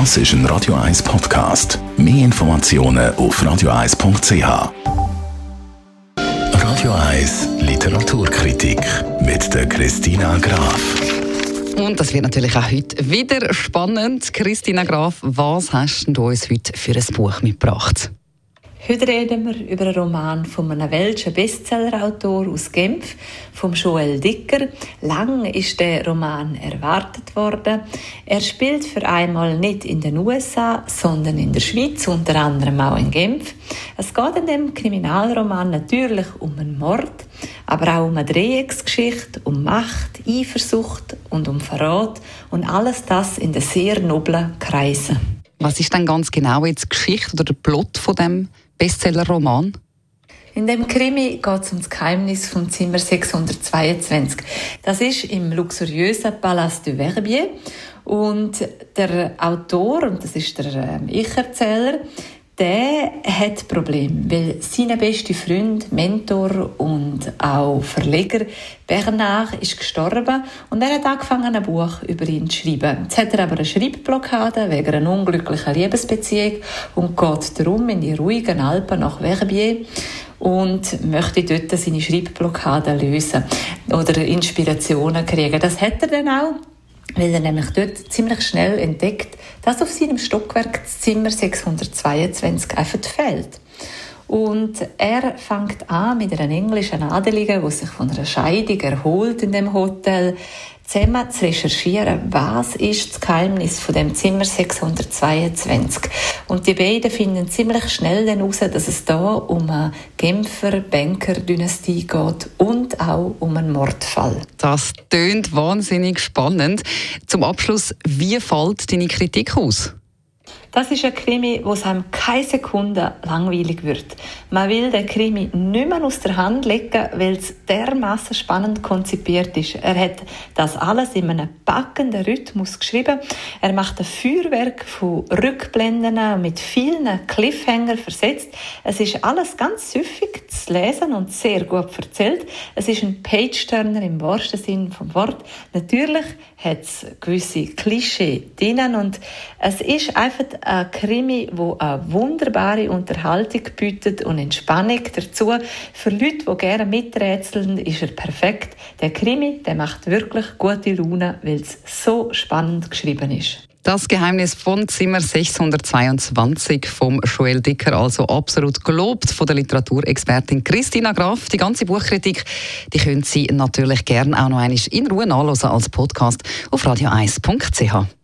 Das ist ein Radio 1 Podcast. Mehr Informationen auf radio1.ch. Radio 1 Literaturkritik mit der Christina Graf. Und das wird natürlich auch heute wieder spannend. Christina Graf, was hast du uns heute für ein Buch mitgebracht? Heute reden wir über einen Roman von einem welschen Bestsellerautor aus Genf, vom Joel Dicker. Lang ist der Roman erwartet worden. Er spielt für einmal nicht in den USA, sondern in der Schweiz, unter anderem auch in Genf. Es geht in dem Kriminalroman natürlich um einen Mord, aber auch um eine Dreiecksgeschichte, um Macht, Eifersucht und um Verrat und alles das in den sehr noblen Kreisen. Was ist denn ganz genau jetzt die Geschichte oder der Plot von dem Bestsellerroman? In dem Krimi geht es um das Geheimnis vom Zimmer 622. Das ist im luxuriösen Palais du Verbier. Und der Autor, und das ist der ähm, Ich-Erzähler, der hat Problem, weil sein bester Freund, Mentor und auch Verleger Bernard ist gestorben und er hat angefangen, ein Buch über ihn zu schreiben. Jetzt hat er aber eine Schreibblockade wegen einer unglücklichen Liebesbeziehung und geht darum in die ruhigen Alpen nach Verbier und möchte dort seine Schreibblockade lösen oder Inspirationen kriegen. Das hat er dann auch weil er nämlich dort ziemlich schnell entdeckt, dass auf seinem Stockwerk das Zimmer 622 einfach fehlt. Und er fängt an mit einer englischen Adeligen, die sich von einer Scheidung erholt in dem Hotel, zusammen zu recherchieren, was ist das Geheimnis von dem Zimmer 622. Und die beiden finden ziemlich schnell heraus, dass es da um eine Genfer Banker-Dynastie geht und auch um einen Mordfall. Das tönt wahnsinnig spannend. Zum Abschluss, wie fällt deine Kritik aus? Das ist ein Krimi, wo es einem keine Sekunde langweilig wird. Man will den Krimi nicht mehr aus der Hand legen, weil es dermaßen spannend konzipiert ist. Er hat das alles in einem packenden Rhythmus geschrieben. Er macht ein Feuerwerk von Rückblenden mit vielen Cliffhanger versetzt. Es ist alles ganz süffig zu lesen und sehr gut erzählt. Es ist ein Page-Turner im wahrsten Sinn vom Wort. Natürlich hat es gewisse Klischee drinnen und es ist einfach ein Krimi, wo eine wunderbare Unterhaltung bietet und Entspannung dazu. Für Leute, die gerne miträtseln, ist er perfekt. Der Krimi, der macht wirklich gute Laune, weil es so spannend geschrieben ist. Das Geheimnis von Zimmer 622 vom Joel Dicker, also absolut gelobt von der Literaturexpertin Christina Graf. Die ganze Buchkritik, die können Sie natürlich gerne auch noch einmal in Ruhe nachlesen als Podcast auf radio1.ch.